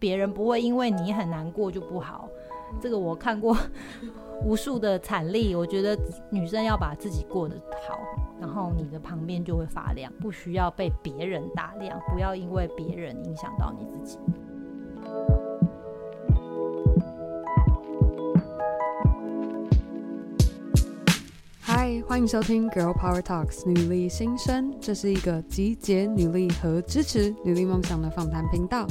别人不会因为你很难过就不好。这个我看过 无数的惨例，我觉得女生要把自己过得好，然后你的旁边就会发亮，不需要被别人打亮，不要因为别人影响到你自己。嗨，欢迎收听《Girl Power Talks》女力新生，这是一个集结女力和支持女力梦想的访谈频道。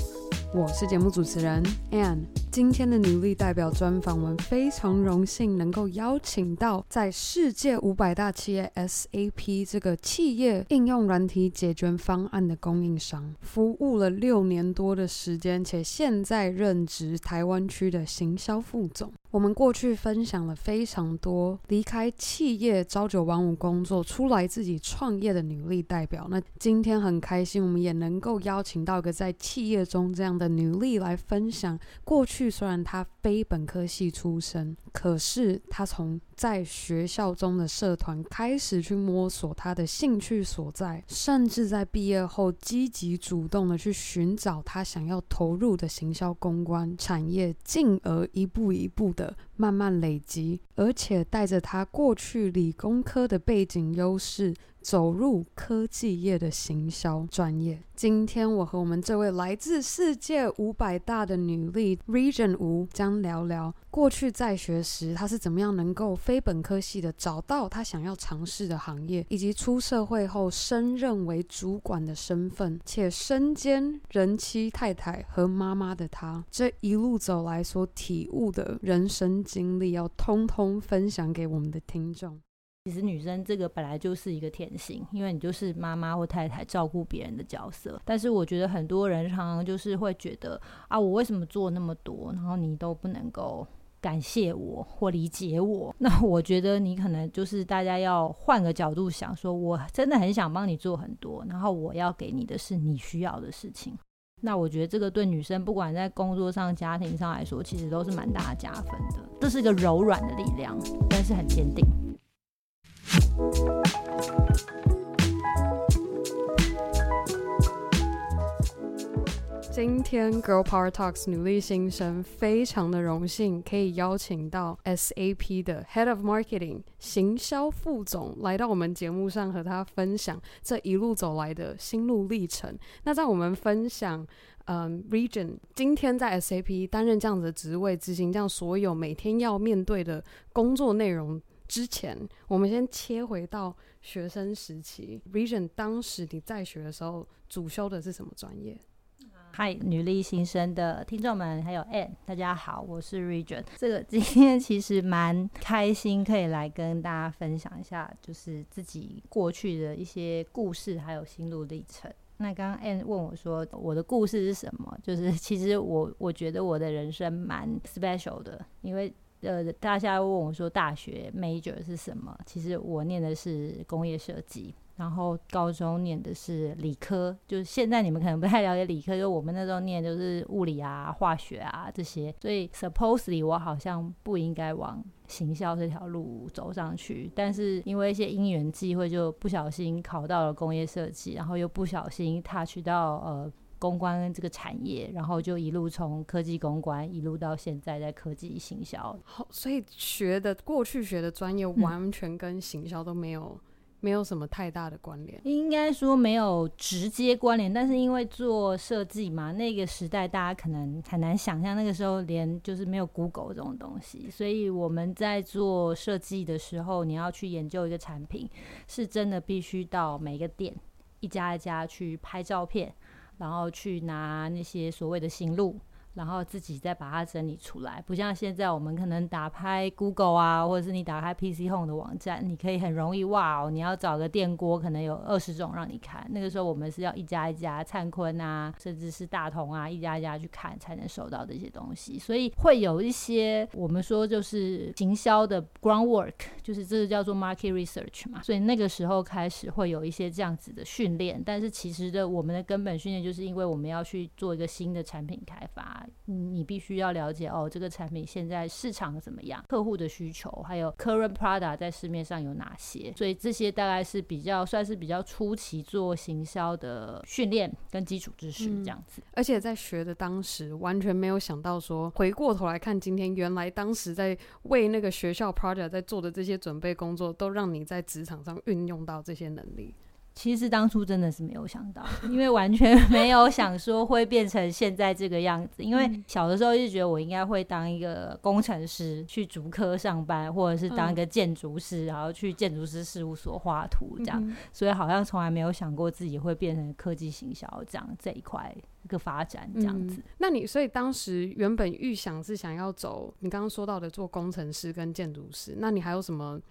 我是节目主持人 Ann。今天的女力代表专访，我们非常荣幸能够邀请到在世界五百大企业 SAP 这个企业应用软体解决方案的供应商，服务了六年多的时间，且现在任职台湾区的行销副总。我们过去分享了非常多离开企业朝九晚五工作出来自己创业的女力代表。那今天很开心，我们也能够邀请到一个在企业中这样的女力来分享。过去虽然她非本科系出身，可是她从在学校中的社团开始去摸索他的兴趣所在，甚至在毕业后积极主动的去寻找他想要投入的行销公关产业，进而一步一步的慢慢累积，而且带着他过去理工科的背景优势，走入科技业的行销专业。今天我和我们这位来自世界五百大的女力 Regent 吴将聊聊过去在学时她是怎么样能够非本科系的找到她想要尝试的行业，以及出社会后升任为主管的身份，且身兼人妻、太太和妈妈的她，这一路走来所体悟的人生经历，要通通分享给我们的听众。其实女生这个本来就是一个天性，因为你就是妈妈或太太照顾别人的角色。但是我觉得很多人常常就是会觉得啊，我为什么做那么多，然后你都不能够感谢我或理解我？那我觉得你可能就是大家要换个角度想，说我真的很想帮你做很多，然后我要给你的是你需要的事情。那我觉得这个对女生不管在工作上、家庭上来说，其实都是蛮大的加分的。这是一个柔软的力量，但是很坚定。今天 Girl Power Talks 努力新生非常的荣幸，可以邀请到 SAP 的 Head of Marketing 行销副总来到我们节目上，和他分享这一路走来的心路历程。那在我们分享，嗯，Region 今天在 SAP 担任这样子的职位，执行这样所有每天要面对的工作内容。之前，我们先切回到学生时期。Region 当时你在学的时候，主修的是什么专业？嗨，女力新生的听众们，还有 Anne，大家好，我是 Regent。这个今天其实蛮开心，可以来跟大家分享一下，就是自己过去的一些故事，还有心路历程。那刚刚 Anne 问我说，我的故事是什么？就是其实我我觉得我的人生蛮 special 的，因为。呃，大家问我说大学 major 是什么？其实我念的是工业设计，然后高中念的是理科，就是现在你们可能不太了解理科，就我们那时候念就是物理啊、化学啊这些，所以 supposedly 我好像不应该往行销这条路走上去，但是因为一些因缘际会，就不小心考到了工业设计，然后又不小心 touch 到呃。公关这个产业，然后就一路从科技公关一路到现在在科技行销。好，所以学的过去学的专业完全跟行销都没有、嗯、没有什么太大的关联。应该说没有直接关联，但是因为做设计嘛，那个时代大家可能很难想象，那个时候连就是没有 Google 这种东西，所以我们在做设计的时候，你要去研究一个产品，是真的必须到每个店一家一家去拍照片。然后去拿那些所谓的型录。然后自己再把它整理出来，不像现在我们可能打开 Google 啊，或者是你打开 PC Home 的网站，你可以很容易哇哦，你要找个电锅，可能有二十种让你看。那个时候我们是要一家一家灿坤啊，甚至是大同啊，一家一家去看才能收到这些东西。所以会有一些我们说就是行销的 groundwork，就是这个叫做 market research 嘛。所以那个时候开始会有一些这样子的训练，但是其实的我们的根本训练就是因为我们要去做一个新的产品开发。你必须要了解哦，这个产品现在市场怎么样，客户的需求，还有 current product 在市面上有哪些。所以这些大概是比较算是比较初期做行销的训练跟基础知识这样子。而且在学的当时，完全没有想到说，回过头来看，今天原来当时在为那个学校 project 在做的这些准备工作，都让你在职场上运用到这些能力。其实当初真的是没有想到，因为完全 没有想说会变成现在这个样子。因为小的时候一直觉得我应该会当一个工程师，去竹科上班，或者是当一个建筑师，然后去建筑师事务所画图这样。所以好像从来没有想过自己会变成科技行销这样这一块一个发展这样子。那你所以当时原本预想是想要走你刚刚说到的做工程师跟建筑师，那你还有什么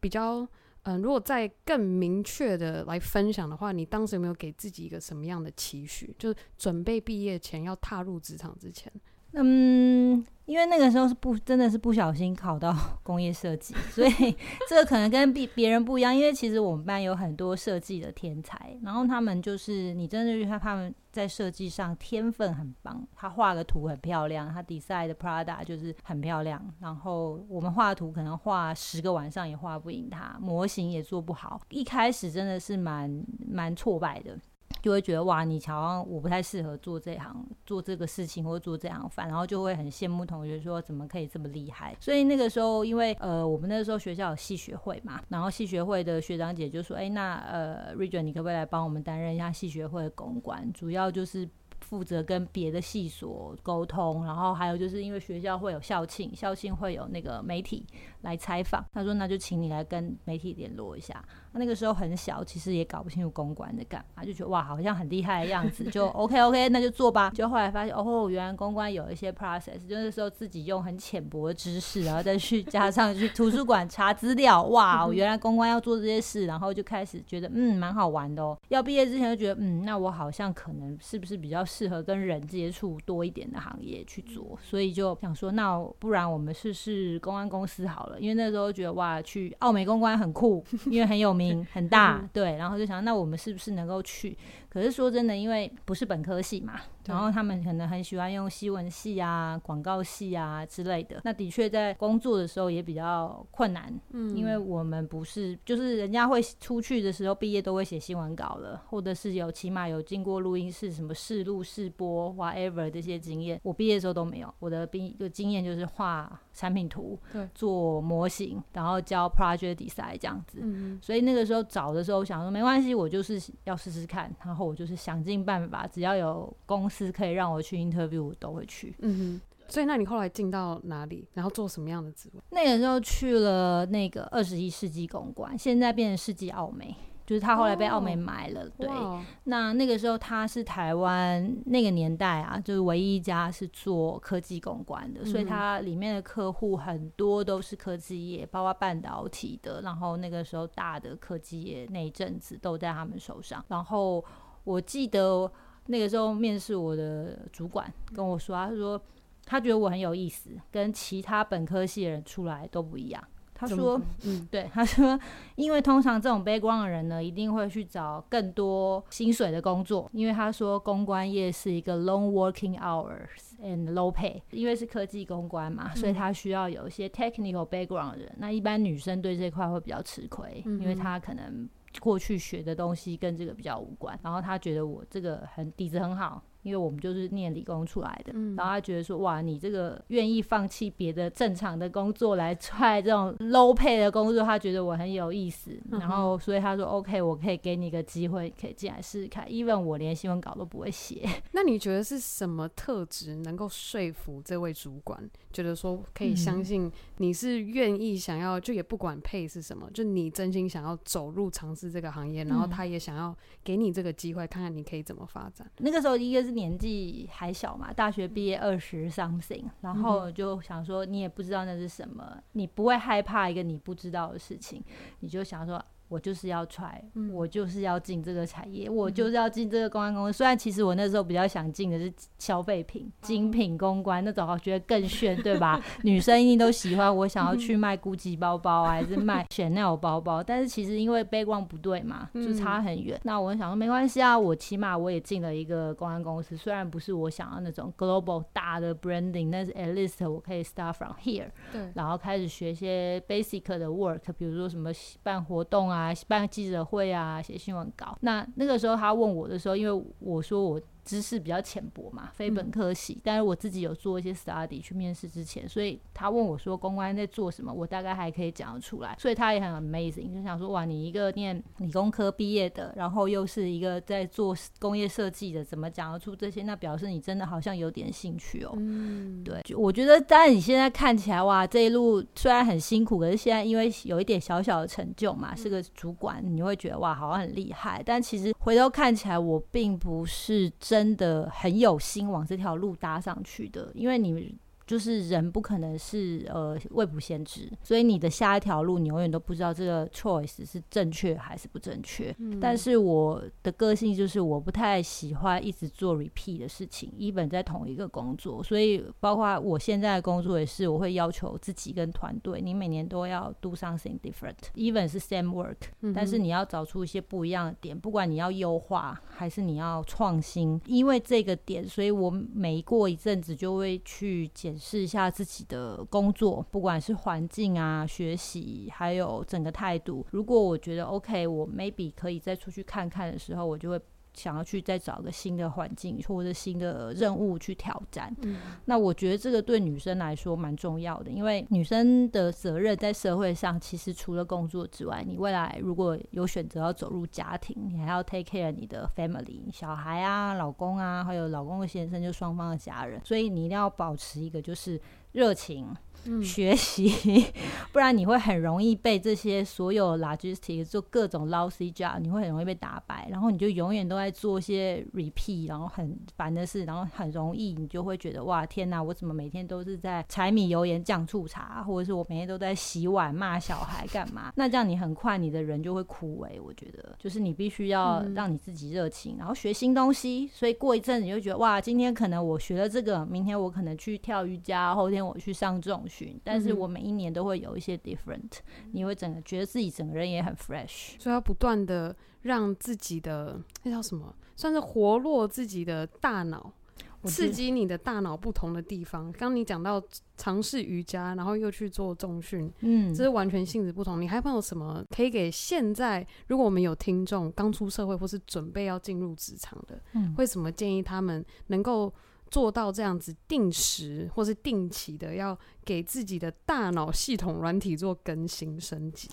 比较？嗯，如果再更明确的来分享的话，你当时有没有给自己一个什么样的期许？就是准备毕业前要踏入职场之前。嗯，因为那个时候是不真的是不小心考到 工业设计，所以 这个可能跟别别人不一样。因为其实我们班有很多设计的天才，然后他们就是你真的觉得他们在设计上天分很棒，他画的图很漂亮，他 design 的 Prada 就是很漂亮。然后我们画图可能画十个晚上也画不赢他，模型也做不好，一开始真的是蛮蛮挫败的。就会觉得哇，你好像我不太适合做这行，做这个事情或做这行饭，然后就会很羡慕同学说怎么可以这么厉害。所以那个时候，因为呃，我们那时候学校有系学会嘛，然后系学会的学长姐就说，哎，那呃，Region 你可不可以来帮我们担任一下系学会的公关？主要就是。负责跟别的系所沟通，然后还有就是因为学校会有校庆，校庆会有那个媒体来采访。他说：“那就请你来跟媒体联络一下。”那那个时候很小，其实也搞不清楚公关在干嘛，就觉得哇，好像很厉害的样子，就 OK OK，那就做吧。就后来发现哦，原来公关有一些 process，就那时候自己用很浅薄的知识，然后再去加上去图书馆查资料，哇，原来公关要做这些事，然后就开始觉得嗯，蛮好玩的哦。要毕业之前就觉得嗯，那我好像可能是不是比较。适合跟人接触多一点的行业去做，所以就想说，那不然我们试试公关公司好了。因为那时候觉得哇，去奥美公关很酷，因为很有名很大，对。然后就想，那我们是不是能够去？可是说真的，因为不是本科系嘛。然后他们可能很喜欢用新闻系啊、广告系啊之类的。那的确在工作的时候也比较困难，嗯，因为我们不是，就是人家会出去的时候毕业都会写新闻稿了，或者是有起码有经过录音室，什么试录、试播，whatever 这些经验。我毕业的时候都没有，我的毕就经验就是画产品图，对，做模型，然后教 project design 这样子。嗯，所以那个时候找的时候想说没关系，我就是要试试看，然后我就是想尽办法，只要有公司可以让我去 interview，我都会去。嗯哼，所以那你后来进到哪里，然后做什么样的职位？那个时候去了那个二十一世纪公关，现在变成世纪奥美，就是他后来被奥美买了。Oh, 对.那那个时候他是台湾那个年代啊，就是唯一一家是做科技公关的，嗯、所以他里面的客户很多都是科技业，包括半导体的。然后那个时候大的科技业那一阵子都在他们手上。然后我记得。那个时候面试我的主管跟我说，他说他觉得我很有意思，跟其他本科系的人出来都不一样。他说，嗯，对，他说，因为通常这种 background 的人呢，一定会去找更多薪水的工作，因为他说公关业是一个 long working hours and low pay，因为是科技公关嘛，所以他需要有一些 technical background 的人。那一般女生对这块会比较吃亏，因为她可能。过去学的东西跟这个比较无关，然后他觉得我这个很底子很好。因为我们就是念理工出来的，嗯，然后他觉得说，哇，你这个愿意放弃别的正常的工作来踹这种 low pay 的工作，他觉得我很有意思，嗯、然后所以他说 OK，我可以给你一个机会，可以进来试试看。even 我连新闻稿都不会写。那你觉得是什么特质能够说服这位主管，觉得说可以相信你是愿意想要，就也不管 pay 是什么，就你真心想要走入尝试这个行业，然后他也想要给你这个机会，看看你可以怎么发展。那个时候一个是。年纪还小嘛，大学毕业二十 something，然后就想说，你也不知道那是什么，你不会害怕一个你不知道的事情，你就想说。我就是要 try，、嗯、我就是要进这个产业，我就是要进这个公关公司。虽然其实我那时候比较想进的是消费品、精品公关那种，我觉得更炫，对吧？女生一定都喜欢。我想要去卖 GUCCI 包包，还是卖 Chanel 包包？但是其实因为 background 不对嘛，就差很远。那我想说没关系啊，我起码我也进了一个公关公司，虽然不是我想要那种 global 大的 branding，但是 at least 我可以 start from here，对，然后开始学一些 basic 的 work，比如说什么办活动啊。啊，办记者会啊，写新闻稿。那那个时候他问我的时候，因为我说我。知识比较浅薄嘛，非本科系，嗯、但是我自己有做一些 study 去面试之前，所以他问我说公关在做什么，我大概还可以讲得出来，所以他也很 amazing，就想说哇，你一个念理工科毕业的，然后又是一个在做工业设计的，怎么讲得出这些？那表示你真的好像有点兴趣哦。嗯，对，我觉得当然你现在看起来哇，这一路虽然很辛苦，可是现在因为有一点小小的成就嘛，是个主管，你会觉得哇，好像很厉害。但其实回头看起来，我并不是。真的很有心往这条路搭上去的，因为你们。就是人不可能是呃未卜先知，所以你的下一条路你永远都不知道这个 choice 是正确还是不正确。嗯、但是我的个性就是我不太喜欢一直做 repeat 的事情，even 在同一个工作，所以包括我现在的工作也是，我会要求自己跟团队，你每年都要 do something different，even 是 same work，、嗯、但是你要找出一些不一样的点，不管你要优化还是你要创新，因为这个点，所以我每过一阵子就会去检。试一下自己的工作，不管是环境啊、学习，还有整个态度。如果我觉得 OK，我 maybe 可以再出去看看的时候，我就会。想要去再找个新的环境或者新的任务去挑战，嗯、那我觉得这个对女生来说蛮重要的，因为女生的责任在社会上，其实除了工作之外，你未来如果有选择要走入家庭，你还要 take care 你的 family，小孩啊、老公啊，还有老公的先生，就双方的家人，所以你一定要保持一个就是热情。嗯、学习，不然你会很容易被这些所有 logistics 做各种 lousy job，你会很容易被打败，然后你就永远都在做一些 repeat，然后很烦的事，然后很容易你就会觉得哇天哪，我怎么每天都是在柴米油盐酱醋茶，或者是我每天都在洗碗骂小孩干嘛？那这样你很快你的人就会枯萎。我觉得就是你必须要让你自己热情，然后学新东西。所以过一阵你就觉得哇，今天可能我学了这个，明天我可能去跳瑜伽，后天我去上这种。但是我每一年都会有一些 different，你会整个觉得自己整个人也很 fresh，所以要不断的让自己的那叫什么，算是活络自己的大脑，刺激你的大脑不同的地方。刚你讲到尝试瑜伽，然后又去做重训，嗯，这是完全性质不同。你还有没有什么可以给现在如果我们有听众刚出社会或是准备要进入职场的，嗯，会什么建议他们能够做到这样子定时或是定期的要给自己的大脑系统软体做更新升级。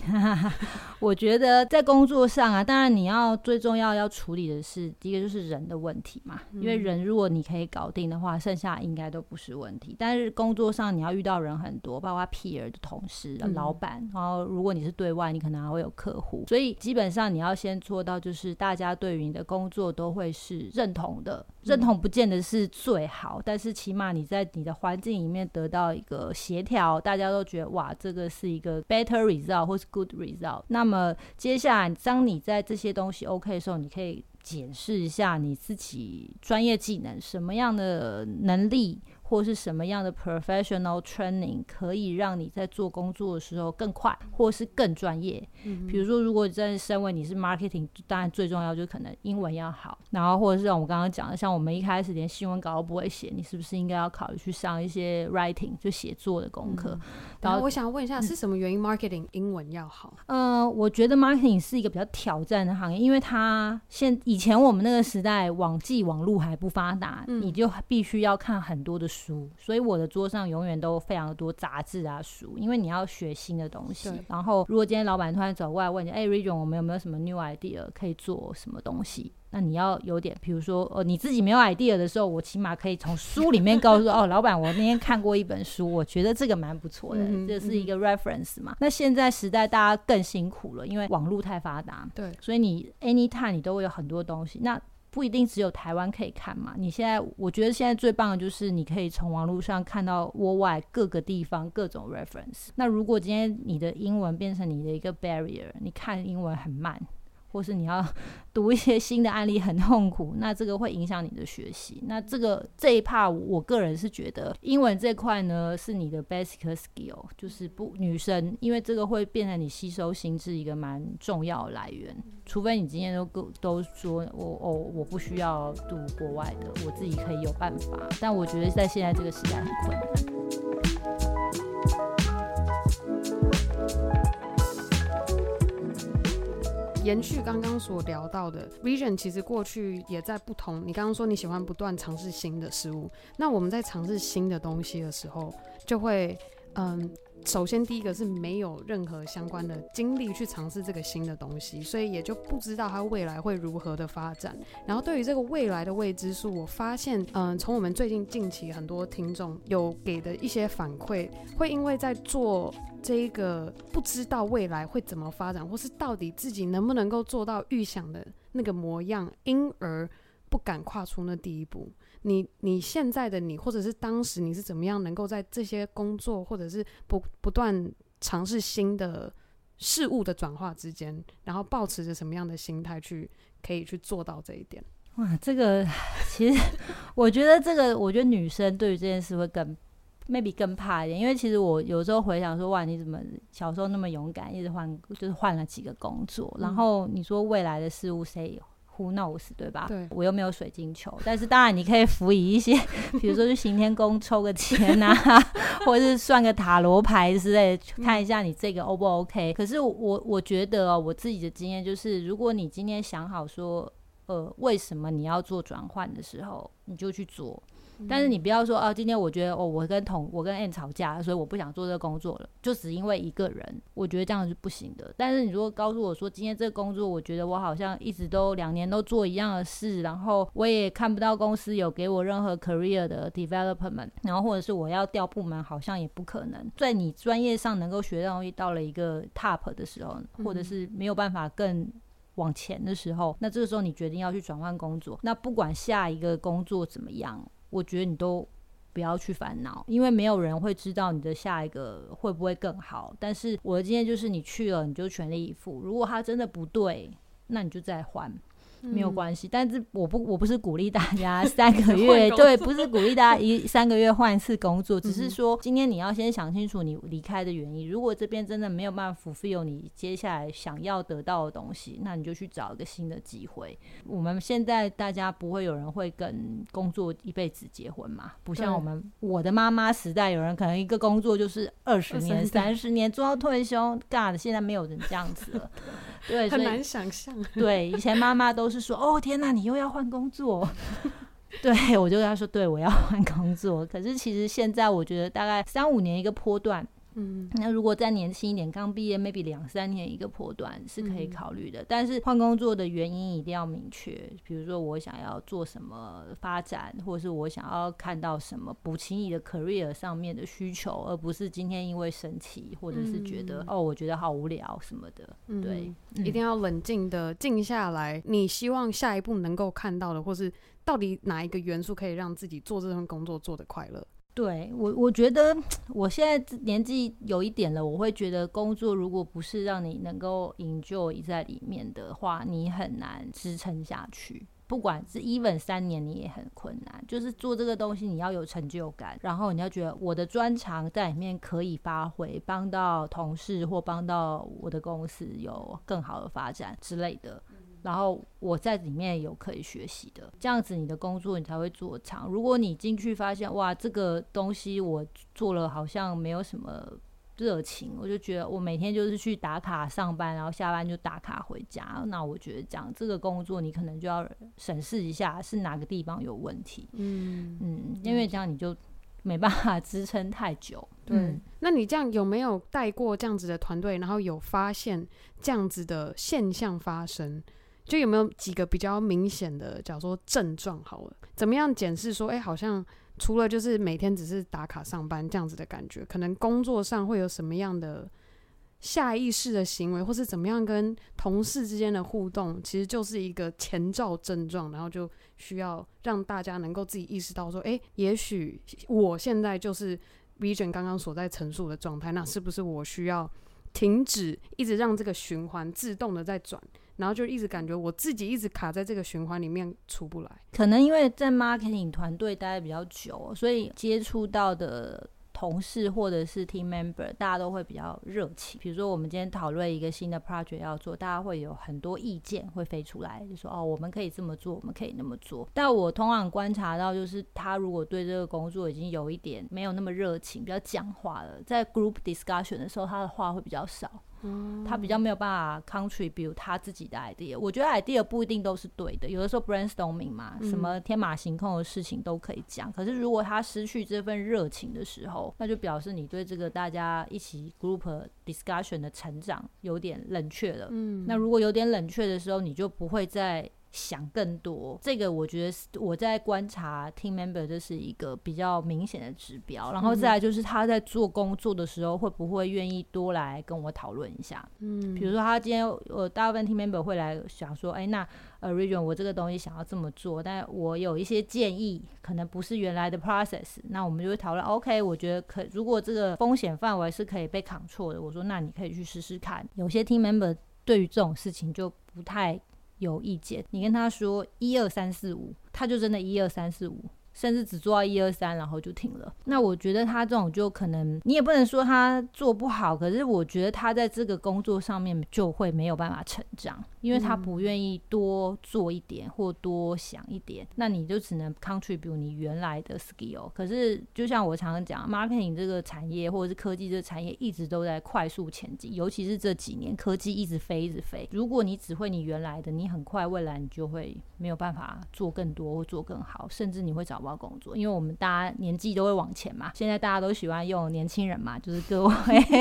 我觉得在工作上啊，当然你要最重要要处理的是第一个就是人的问题嘛，因为人如果你可以搞定的话，剩下应该都不是问题。但是工作上你要遇到人很多，包括 peer 的同事、老板，然后如果你是对外，你可能还会有客户，所以基本上你要先做到就是大家对于你的工作都会是认同的，认同不见得是最。好，但是起码你在你的环境里面得到一个协调，大家都觉得哇，这个是一个 better result 或是 good result。那么接下来，当你在这些东西 OK 的时候，你可以检视一下你自己专业技能，什么样的能力。或是什么样的 professional training 可以让你在做工作的时候更快，或是更专业？嗯，比如说，如果在身为你是 marketing，当然最重要就是可能英文要好，然后或者是像我刚刚讲的，像我们一开始连新闻稿都不会写，你是不是应该要考虑去上一些 writing 就写作的功课？嗯、然后我想问一下，是什么原因 marketing 英文要好？嗯、呃，我觉得 marketing 是一个比较挑战的行业，因为它现以前我们那个时代网际网络还不发达，嗯、你就必须要看很多的书。所以我的桌上永远都非常的多杂志啊书，因为你要学新的东西。然后，如果今天老板突然走过来问你，哎、欸、，Region，我们有没有什么 new idea 可以做什么东西？那你要有点，比如说，哦，你自己没有 idea 的时候，我起码可以从书里面告诉，哦，老板，我那天看过一本书，我觉得这个蛮不错的，嗯、这是一个 reference 嘛。嗯、那现在时代大家更辛苦了，因为网络太发达，对，所以你 anytime 你都会有很多东西。那不一定只有台湾可以看嘛。你现在，我觉得现在最棒的就是你可以从网络上看到国外各个地方各种 reference。那如果今天你的英文变成你的一个 barrier，你看英文很慢。或是你要 读一些新的案例很痛苦，那这个会影响你的学习。那这个这一怕我个人是觉得英文这块呢是你的 basic skill，就是不女生，因为这个会变成你吸收心智一个蛮重要的来源。除非你今天都都说我哦我不需要读国外的，我自己可以有办法。但我觉得在现在这个时代很困难。延续刚刚所聊到的 vision，其实过去也在不同。你刚刚说你喜欢不断尝试新的事物，那我们在尝试新的东西的时候，就会嗯。首先，第一个是没有任何相关的经历去尝试这个新的东西，所以也就不知道它未来会如何的发展。然后，对于这个未来的未知数，我发现，嗯，从我们最近近期很多听众有给的一些反馈，会因为在做这一个不知道未来会怎么发展，或是到底自己能不能够做到预想的那个模样，因而不敢跨出那第一步。你你现在的你，或者是当时你是怎么样能够在这些工作，或者是不不断尝试新的事物的转化之间，然后抱持着什么样的心态去可以去做到这一点？哇，这个 其实我觉得这个，我觉得女生对于这件事会更 maybe 更怕一点，因为其实我有时候回想说，哇，你怎么小时候那么勇敢，一直换就是换了几个工作，然后你说未来的事物谁有？Who knows，对吧？对，我又没有水晶球，但是当然你可以辅以一些，比如说去行天宫抽个签啊，或者是算个塔罗牌之类，看一下你这个 O 不 OK。可是我我觉得哦，我自己的经验就是，如果你今天想好说，呃，为什么你要做转换的时候，你就去做。但是你不要说啊，今天我觉得哦，我跟同我跟 Ann 吵架，所以我不想做这个工作了，就只因为一个人，我觉得这样是不行的。但是你如果告诉我说，今天这个工作，我觉得我好像一直都两年都做一样的事，然后我也看不到公司有给我任何 career 的 development，然后或者是我要调部门，好像也不可能。在你专业上能够学到东西到了一个 top 的时候，或者是没有办法更往前的时候，那这个时候你决定要去转换工作，那不管下一个工作怎么样。我觉得你都不要去烦恼，因为没有人会知道你的下一个会不会更好。但是我的经验就是，你去了你就全力以赴。如果他真的不对，那你就再换。没有关系，但是我不我不是鼓励大家三个 月，对，不是鼓励大家一三个月换一次工作，只是说今天你要先想清楚你离开的原因。如果这边真的没有办法 fulfill 你接下来想要得到的东西，那你就去找一个新的机会。我们现在大家不会有人会跟工作一辈子结婚嘛？不像我们我的妈妈时代，有人可能一个工作就是二十年、三十年做到退休。God，现在没有人这样子了。对，很难想象。对，以前妈妈都是说：“哦，天哪，你又要换工作。”对，我就跟她说：“对，我要换工作。”可是其实现在，我觉得大概三五年一个波段。嗯，那如果再年轻一点，刚毕业，maybe 两三年一个波段是可以考虑的。嗯、但是换工作的原因一定要明确，比如说我想要做什么发展，或者是我想要看到什么，补齐你的 career 上面的需求，而不是今天因为生气，或者是觉得、嗯、哦，我觉得好无聊什么的。嗯、对，一定要冷静的静下来。你希望下一步能够看到的，或是到底哪一个元素可以让自己做这份工作做得快乐？对我，我觉得我现在年纪有一点了，我会觉得工作如果不是让你能够 enjoy 在里面的话，你很难支撑下去。不管是 even 三年，你也很困难。就是做这个东西，你要有成就感，然后你要觉得我的专长在里面可以发挥，帮到同事或帮到我的公司有更好的发展之类的。然后我在里面有可以学习的，这样子你的工作你才会做长。如果你进去发现哇，这个东西我做了好像没有什么热情，我就觉得我每天就是去打卡上班，然后下班就打卡回家。那我觉得这样这个工作你可能就要审视一下是哪个地方有问题。嗯嗯，因为这样你就没办法支撑太久。对，嗯，那你这样有没有带过这样子的团队，然后有发现这样子的现象发生？就有没有几个比较明显的，假如说症状好了，怎么样检视说，哎、好像除了就是每天只是打卡上班这样子的感觉，可能工作上会有什么样的下意识的行为，或是怎么样跟同事之间的互动，其实就是一个前兆症状，然后就需要让大家能够自己意识到说，哎，也许我现在就是 Vision 刚刚所在陈述的状态，那是不是我需要停止，一直让这个循环自动的在转，然后就一直感觉我自己一直卡在这个循环里面出不来？可能因为在 marketing 团队待得比较久，所以接触到的。同事或者是 team member，大家都会比较热情。比如说，我们今天讨论一个新的 project 要做，大家会有很多意见会飞出来，就说哦，我们可以这么做，我们可以那么做。但我通常观察到，就是他如果对这个工作已经有一点没有那么热情，比较讲话了，在 group discussion 的时候，他的话会比较少。他比较没有办法 contribute 他自己的 idea，我觉得 idea 不一定都是对的，有的时候 brainstorming 嘛，什么天马行空的事情都可以讲。可是如果他失去这份热情的时候，那就表示你对这个大家一起 group discussion 的成长有点冷却了。嗯，那如果有点冷却的时候，你就不会再。想更多，这个我觉得我在观察 team member 这是一个比较明显的指标，然后再来就是他在做工作的时候会不会愿意多来跟我讨论一下，嗯，比如说他今天我大部分 team member 会来想说，哎，那呃 Regent 我这个东西想要这么做，但我有一些建议，可能不是原来的 process，那我们就会讨论，OK，我觉得可如果这个风险范围是可以被 control 的，我说那你可以去试试看，有些 team member 对于这种事情就不太。有意见，你跟他说一二三四五，他就真的一二三四五。甚至只做到一二三，然后就停了。那我觉得他这种就可能，你也不能说他做不好，可是我觉得他在这个工作上面就会没有办法成长，因为他不愿意多做一点或多想一点。那你就只能 contribute 你原来的 skill。可是就像我常常讲，marketing 这个产业或者是科技这个产业一直都在快速前进，尤其是这几年科技一直飞一直飞。如果你只会你原来的，你很快未来你就会没有办法做更多或做更好，甚至你会找不到工作，因为我们大家年纪都会往前嘛。现在大家都喜欢用年轻人嘛，就是各位。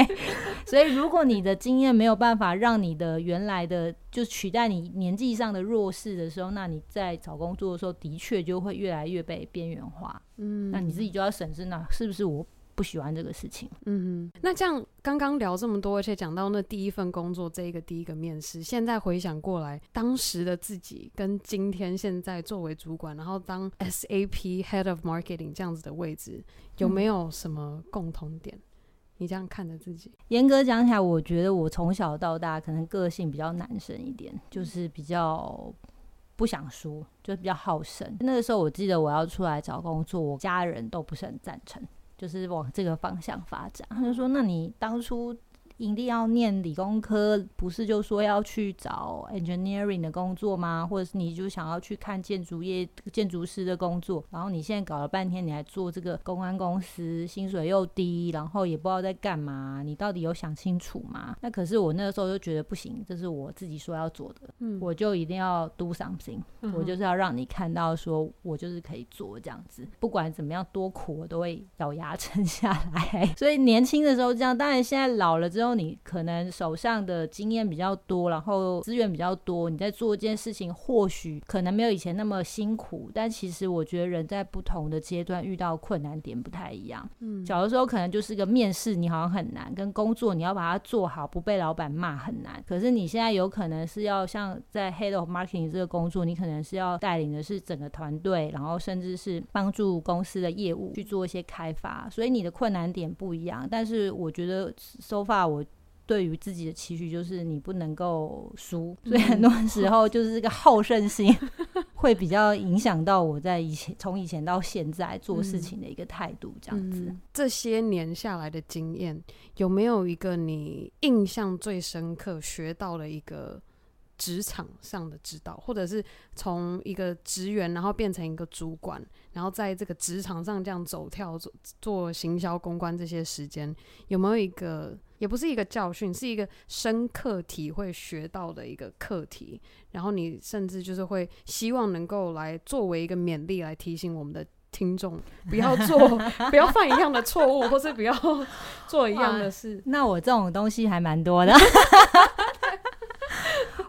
所以如果你的经验没有办法让你的原来的就取代你年纪上的弱势的时候，那你在找工作的时候的确就会越来越被边缘化。嗯，那你自己就要审视，那是不是我不喜欢这个事情，嗯哼，那这样刚刚聊这么多，而且讲到那第一份工作这一个第一个面试，现在回想过来，当时的自己跟今天现在作为主管，然后当 SAP Head of Marketing 这样子的位置，有没有什么共同点？嗯、你这样看着自己，严格讲起来，我觉得我从小到大可能个性比较男生一点，就是比较不想输，就比较好胜。那个时候我记得我要出来找工作，我家人都不是很赞成。就是往这个方向发展，他就说：“那你当初。”一定要念理工科，不是就说要去找 engineering 的工作吗？或者是你就想要去看建筑业建筑师的工作？然后你现在搞了半天，你还做这个公安公司，薪水又低，然后也不知道在干嘛。你到底有想清楚吗？那可是我那个时候就觉得不行，这是我自己说要做的，嗯，我就一定要 do something，嗯，我就是要让你看到，说我就是可以做这样子，不管怎么样多苦，我都会咬牙撑下来。所以年轻的时候这样，当然现在老了之后。你可能手上的经验比较多，然后资源比较多，你在做一件事情，或许可能没有以前那么辛苦。但其实我觉得人在不同的阶段遇到困难点不太一样。嗯，小的时候可能就是个面试，你好像很难；跟工作你要把它做好，不被老板骂很难。可是你现在有可能是要像在 Head of Marketing 这个工作，你可能是要带领的是整个团队，然后甚至是帮助公司的业务去做一些开发。所以你的困难点不一样。但是我觉得 so far 我。对于自己的期许就是你不能够输，所以很多时候就是这个好胜心会比较影响到我在以前从以前到现在做事情的一个态度，这样子。嗯，这些年下来的经验，有没有一个你印象最深刻、学到的一个？职场上的指导，或者是从一个职员，然后变成一个主管，然后在这个职场上这样走跳做做行销公关这些时间，有没有一个也不是一个教训，是一个深刻体会学到的一个课题？然后你甚至就是会希望能够来作为一个勉励，来提醒我们的听众不要做，不要犯一样的错误，或是不要 做一样的事。那我这种东西还蛮多的。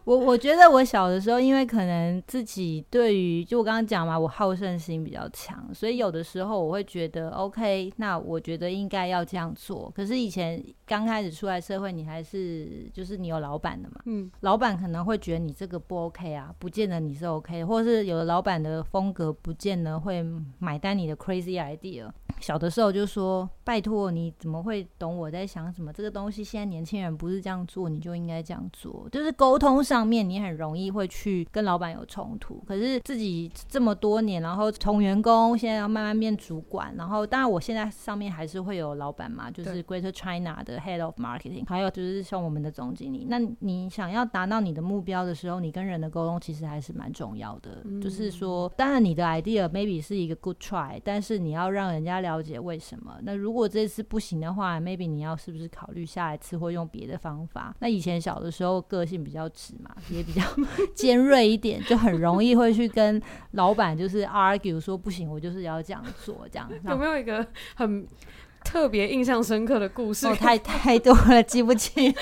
我我觉得我小的时候，因为可能自己对于就我刚刚讲嘛，我好胜心比较强，所以有的时候我会觉得 OK，那我觉得应该要这样做。可是以前刚开始出来社会，你还是就是你有老板的嘛，嗯，老板可能会觉得你这个不 OK 啊，不见得你是 OK，或是有的老板的风格不见得会买单你的 crazy idea。小的时候就说：“拜托，你怎么会懂我在想什么？这个东西现在年轻人不是这样做，你就应该这样做。就是沟通上面，你很容易会去跟老板有冲突。可是自己这么多年，然后从员工现在要慢慢变主管，然后当然我现在上面还是会有老板嘛，就是 Greater China 的 Head of Marketing，还有就是像我们的总经理。那你想要达到你的目标的时候，你跟人的沟通其实还是蛮重要的。嗯、就是说，当然你的 idea maybe 是一个 good try，但是你要让人家了。了解为什么？那如果这次不行的话，maybe 你要是不是考虑下一次或用别的方法？那以前小的时候个性比较直嘛，也比较 尖锐一点，就很容易会去跟老板就是 argue 说不行，我就是要这样做，这样。有没有一个很？特别印象深刻的故事，哦、太太多了，记不清。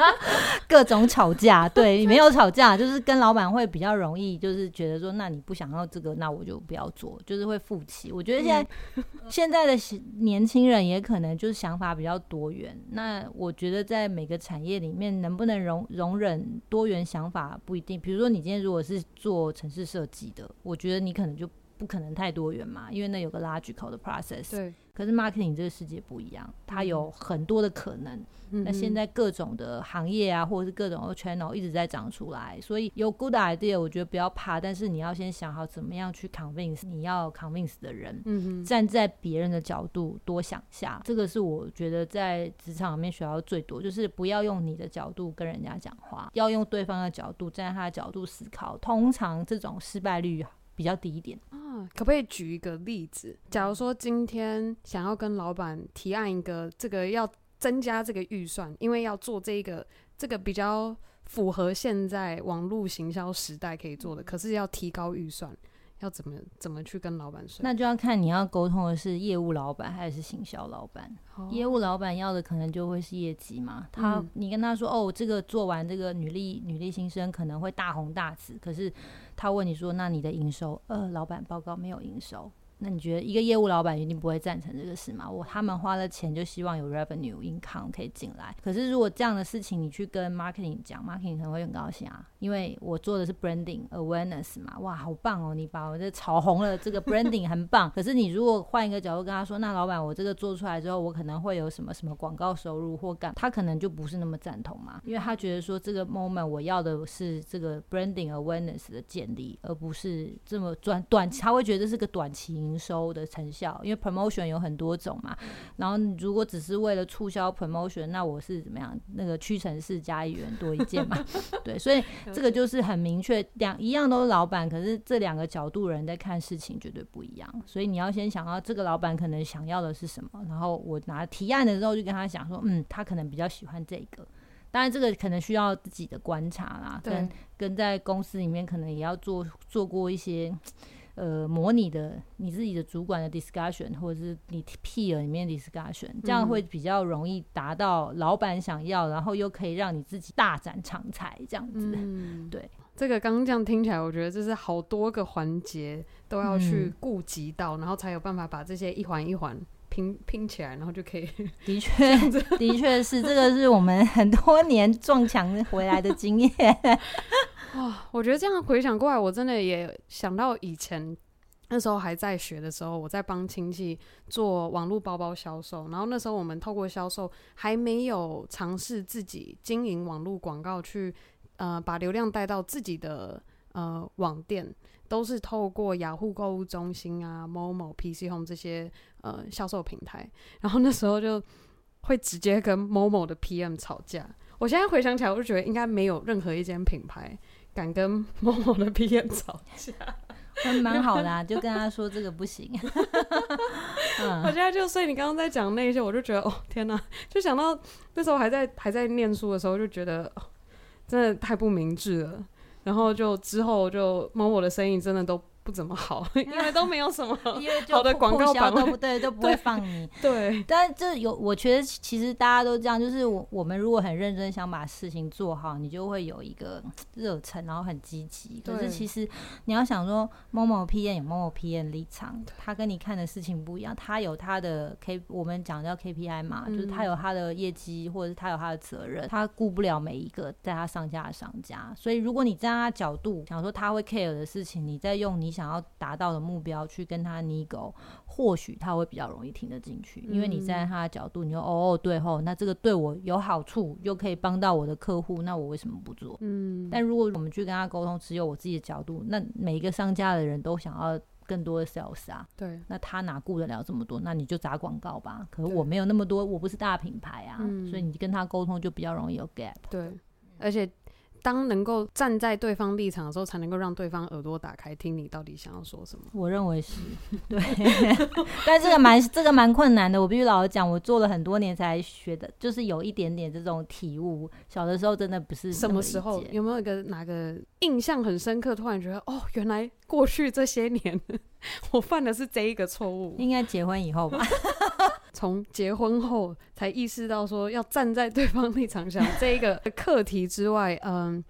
各种吵架，对，没有吵架，就是跟老板会比较容易，就是觉得说，那你不想要这个，那我就不要做，就是会负气。我觉得现在、嗯、现在的年轻人也可能就是想法比较多元。那我觉得在每个产业里面，能不能容容忍多元想法不一定。比如说，你今天如果是做城市设计的，我觉得你可能就不可能太多元嘛，因为那有个 logical 的 process。对。可是 marketing 这个世界不一样，它有很多的可能。嗯、那现在各种的行业啊，或者是各种的 channel 一直在长出来，所以有 good idea，我觉得不要怕，但是你要先想好怎么样去 convince 你要 convince 的人。嗯哼，站在别人的角度多想下，这个是我觉得在职场里面学到最多，就是不要用你的角度跟人家讲话，要用对方的角度，站在他的角度思考。通常这种失败率比较低一点啊，可不可以举一个例子？假如说今天想要跟老板提案一个这个要增加这个预算，因为要做这个这个比较符合现在网络行销时代可以做的，可是要提高预算。要怎么怎么去跟老板说？那就要看你要沟通的是业务老板还是行销老板。Oh. 业务老板要的可能就会是业绩嘛。他，嗯、你跟他说哦，这个做完这个女力女力新生可能会大红大紫，可是他问你说，那你的营收？呃，老板报告没有营收。那你觉得一个业务老板一定不会赞成这个事吗？我他们花了钱就希望有 revenue income 可以进来。可是如果这样的事情你去跟 marketing 讲，marketing 可能会很高兴啊，因为我做的是 branding awareness 嘛，哇，好棒哦，你把我这炒红了，这个 branding 很棒。可是你如果换一个角度跟他说，那老板我这个做出来之后，我可能会有什么什么广告收入或干，他可能就不是那么赞同嘛，因为他觉得说这个 moment 我要的是这个 branding awareness 的建立，而不是这么短短，他会觉得这是个短期。营收的成效，因为 promotion 有很多种嘛，然后如果只是为了促销 promotion，那我是怎么样？那个屈臣氏加一元多一件嘛，对，所以这个就是很明确，两一样都是老板，可是这两个角度人在看事情绝对不一样，所以你要先想到这个老板可能想要的是什么，然后我拿提案的时候就跟他讲说，嗯，他可能比较喜欢这个，当然这个可能需要自己的观察啦，跟跟在公司里面可能也要做做过一些。呃，模拟的你自己的主管的 discussion，或者是你 peer 里面 discussion，这样会比较容易达到老板想要，然后又可以让你自己大展长才，这样子。嗯，对，这个刚刚这样听起来，我觉得这是好多个环节都要去顾及到，嗯，然后才有办法把这些一环一环拼拼起来，然后就可以。的确，的确是这个是我们很多年撞墙回来的经验。哇、我觉得这样回想过来，我真的也想到以前那时候还在学的时候，我在帮亲戚做网络包包销售，然后那时候我们透过销售还没有尝试自己经营网络广告去，呃，把流量带到自己的呃网店，都是透过雅虎购物中心啊、Momo、PC Home 这些呃销售平台，然后那时候就会直接跟 Momo 的 PM 吵架。我现在回想起来，我就觉得应该没有任何一间品牌。敢跟某某的 PM 吵架，还 蛮好的啊，就跟他说这个不行。嗯、我现在就，所以你刚刚在讲那些，我就觉得哦天哪，就想到那时候还在还在念书的时候，就觉得真的太不明智了。然后就之后就某某的生意真的都不怎么好，因为都没有什么 好的广告版，都不对，都不会放你。对，但这有，我觉得其实大家都这样，就是我我们如果很认真想把事情做好，你就会有一个 热忱，然后很积极。可是其实你要想说，某某 P，N 有某某 P，N 立场，他跟你看的事情不一样，他有他的 K，我们讲叫 KPI 嘛，就是他有他的业绩，或者是他有他的责任，他顾不了每一个在他上架的商家。所以如果你站在他角度想说他会 care 的事情，你在用你想要达到的目标去跟他 nego，或许他会比较容易听得进去，因为你站在他的角度，你就哦哦对吼，那这个对我有好处，又可以帮到我的客户，那我为什么不做？嗯，但如果我们去跟他沟通，只有我自己的角度，那每一个商家的人都想要更多的 sales 啊，对，那他哪顾得了这么多？那你就砸广告吧。可是我没有那么多，我不是大品牌啊，所以你跟他沟通就比较容易有 gap。对，而且。当能够站在对方立场的时候，才能够让对方耳朵打开，听你到底想要说什么。我认为是 对，但这个蛮这个蛮困难的。我必须老实讲，我做了很多年才学的，就是有一点点这种体悟。小的时候真的不是什么时候，有没有一个哪个印象很深刻？突然觉得哦，原来过去这些年 我犯的是这一个错误。应该结婚以后吧。从结婚后才意识到说要站在对方立场想这一个课题之外，嗯，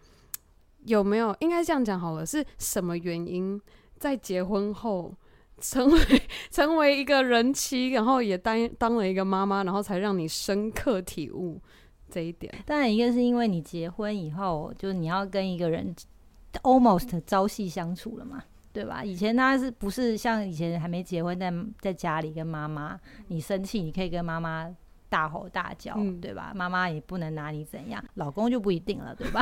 有没有应该这样讲好了？是什么原因在结婚后成为成为一个人妻，然后也当当了一个妈妈，然后才让你深刻体悟这一点？当然，一个是因为你结婚以后，就是你要跟一个人 almost 朝夕相处了嘛。对吧？以前他是不是像以前还没结婚，在在家里跟妈妈，你生气你可以跟妈妈大吼大叫，嗯、对吧？妈妈也不能拿你怎样，老公就不一定了，对吧？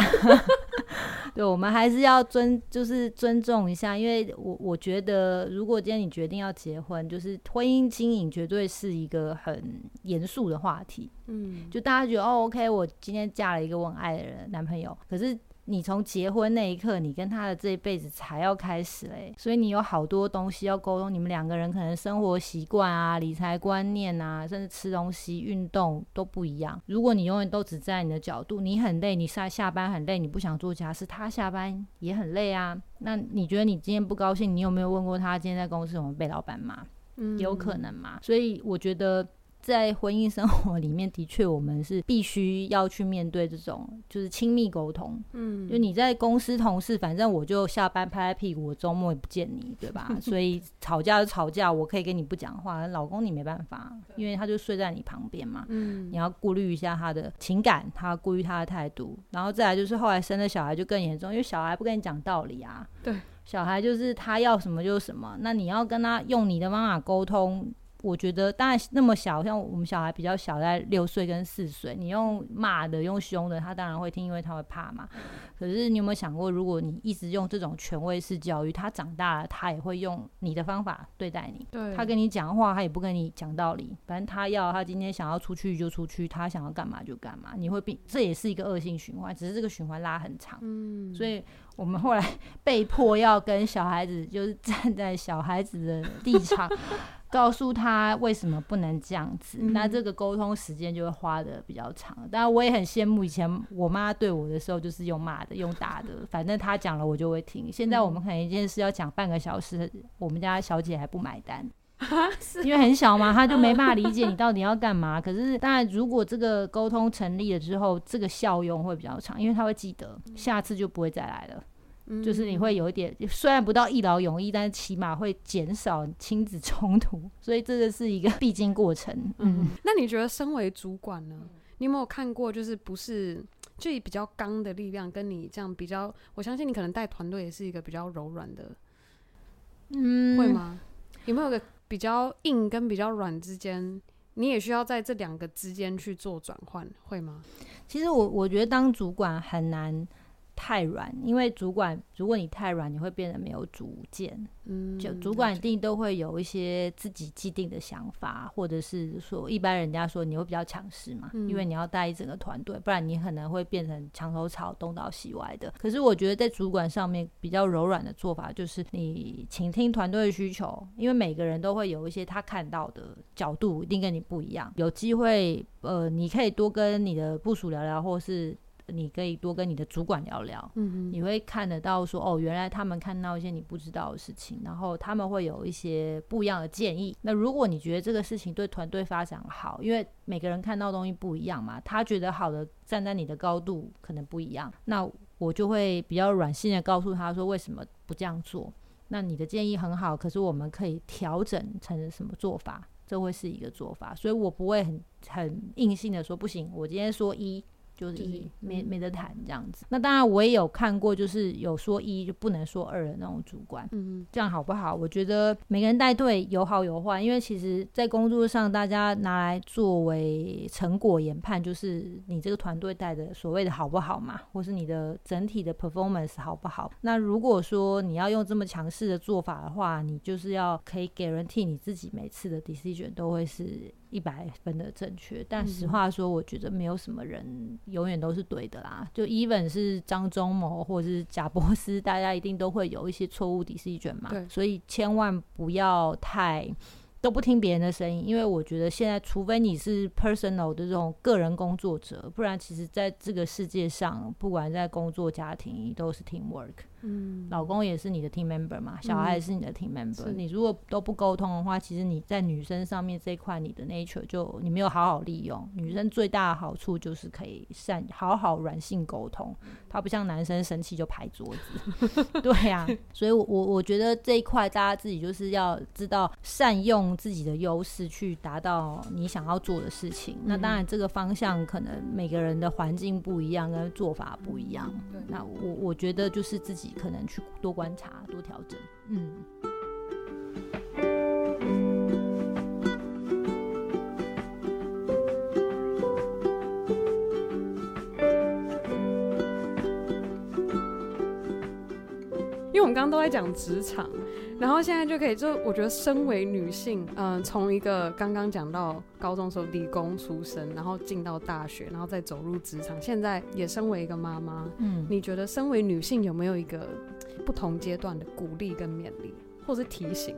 对，我们还是要尊，就是尊重一下，因为我我觉得，如果今天你决定要结婚，就是婚姻经营绝对是一个很严肃的话题。嗯，就大家觉得哦，OK，我今天嫁了一个我很爱的人男朋友，可是。你从结婚那一刻，你跟他的这一辈子才要开始嘞，所以你有好多东西要沟通。你们两个人可能生活习惯啊、理财观念啊，甚至吃东西、运动都不一样。如果你永远都只在你的角度，你很累，你下下班很累，你不想做家事，他下班也很累啊。那你觉得你今天不高兴，你有没有问过他今天在公司有没有被老板骂？嗯，有可能嘛。所以我觉得。在婚姻生活里面，的确我们是必须要去面对这种就是亲密沟通。嗯，就你在公司同事，反正我就下班拍拍屁股，我周末也不见你，对吧？所以吵架就吵架，我可以跟你不讲话。老公你没办法，因为他就睡在你旁边嘛。嗯，你要顾虑一下他的情感，他顾虑他的态度，然后再来就是后来生了小孩就更严重，因为小孩不跟你讲道理啊。对，小孩就是他要什么就是什么，那你要跟他用你的方法沟通。我觉得当然那么小，像我们小孩比较小，在六岁跟四岁，你用骂的、用凶的，他当然会听，因为他会怕嘛。可是你有没有想过，如果你一直用这种权威式教育，他长大了，他也会用你的方法对待你。对，他跟你讲话，他也不跟你讲道理，反正他要他今天想要出去就出去，他想要干嘛就干嘛。你会变，这也是一个恶性循环，只是这个循环拉很长。嗯，所以我们后来 被迫要跟小孩子，就是站在小孩子的立场。告诉他为什么不能这样子，嗯、那这个沟通时间就会花的比较长。当然，我也很羡慕以前我妈对我的时候，就是用骂的、用打的，反正她讲了我就会听。现在我们可能一件事要讲半个小时，我们家小姐还不买单，因为很小嘛，他就没办法理解你到底要干嘛。可是，当然，如果这个沟通成立了之后，这个效用会比较长，因为他会记得，下次就不会再来了。就是你会有一点，虽然不到一劳永逸，但是起码会减少亲子冲突，所以这个是一个 必经过程。嗯，嗯，那你觉得身为主管呢？你有没有看过，就是不是就以比较刚的力量，跟你这样比较？我相信你可能带团队也是一个比较柔软的，嗯，会吗？有没有个比较硬跟比较软之间，你也需要在这两个之间去做转换，会吗？其实我我觉得当主管很难。太软，因为主管，如果你太软，你会变得没有主见。嗯，就主管一定都会有一些自己既定的想法，或者是说，一般人家说你会比较强势嘛，嗯、因为你要带一整个团队，不然你可能会变成墙头草、东倒西歪的。可是我觉得在主管上面比较柔软的做法，就是你倾听团队的需求，因为每个人都会有一些他看到的角度，一定跟你不一样。有机会，呃，你可以多跟你的部署聊聊，或是。你可以多跟你的主管聊聊，嗯哼，你会看得到说哦，原来他们看到一些你不知道的事情，然后他们会有一些不一样的建议。那如果你觉得这个事情对团队发展好，因为每个人看到东西不一样嘛，他觉得好的站在你的高度可能不一样，那我就会比较软性的告诉他说为什么不这样做。那你的建议很好，可是我们可以调整成什么做法？这会是一个做法，所以我不会很很硬性的说不行。我今天说一。就是一、嗯、没没得谈这样子，那当然我也有看过，就是有说一就不能说二的那种主管，嗯嗯，这样好不好？我觉得每个人带队有好有坏，因为其实在工作上大家拿来作为成果研判，就是你这个团队带的所谓的好不好嘛，或是你的整体的 performance 好不好？那如果说你要用这么强势的做法的话，你就是要可以 guarantee 你自己每次的 decision 都会是。一百分的正确，但实话说，我觉得没有什么人永远都是对的啦。就 even 是张忠谋或者是贾伯斯，大家一定都会有一些错误 decision 嘛。对，所以千万不要太都不听别人的声音，因为我觉得现在，除非你是 personal 的这种个人工作者，不然其实在这个世界上，不管在工作、家庭，都是 teamwork。嗯，老公也是你的 team member 嘛，小孩也是你的 team member。嗯、你如果都不沟通的话，其实你在女生上面这一块，你的 nature 就你没有好好利用。女生最大的好处就是可以善好好软性沟通，她不像男生生气就拍桌子。对呀、啊，所以我我我觉得这一块大家自己就是要知道善用自己的优势去达到你想要做的事情。那当然这个方向可能每个人的环境不一样，跟做法不一样。对，那我我觉得就是自己。可能去多观察、多调整，嗯。因为我们刚刚都在讲职场。然后现在就可以，就我觉得身为女性，嗯、呃，从一个刚刚讲到高中时候理工出身，然后进到大学，然后再走入职场，现在也身为一个妈妈，嗯，你觉得身为女性有没有一个不同阶段的鼓励跟勉励，或是提醒？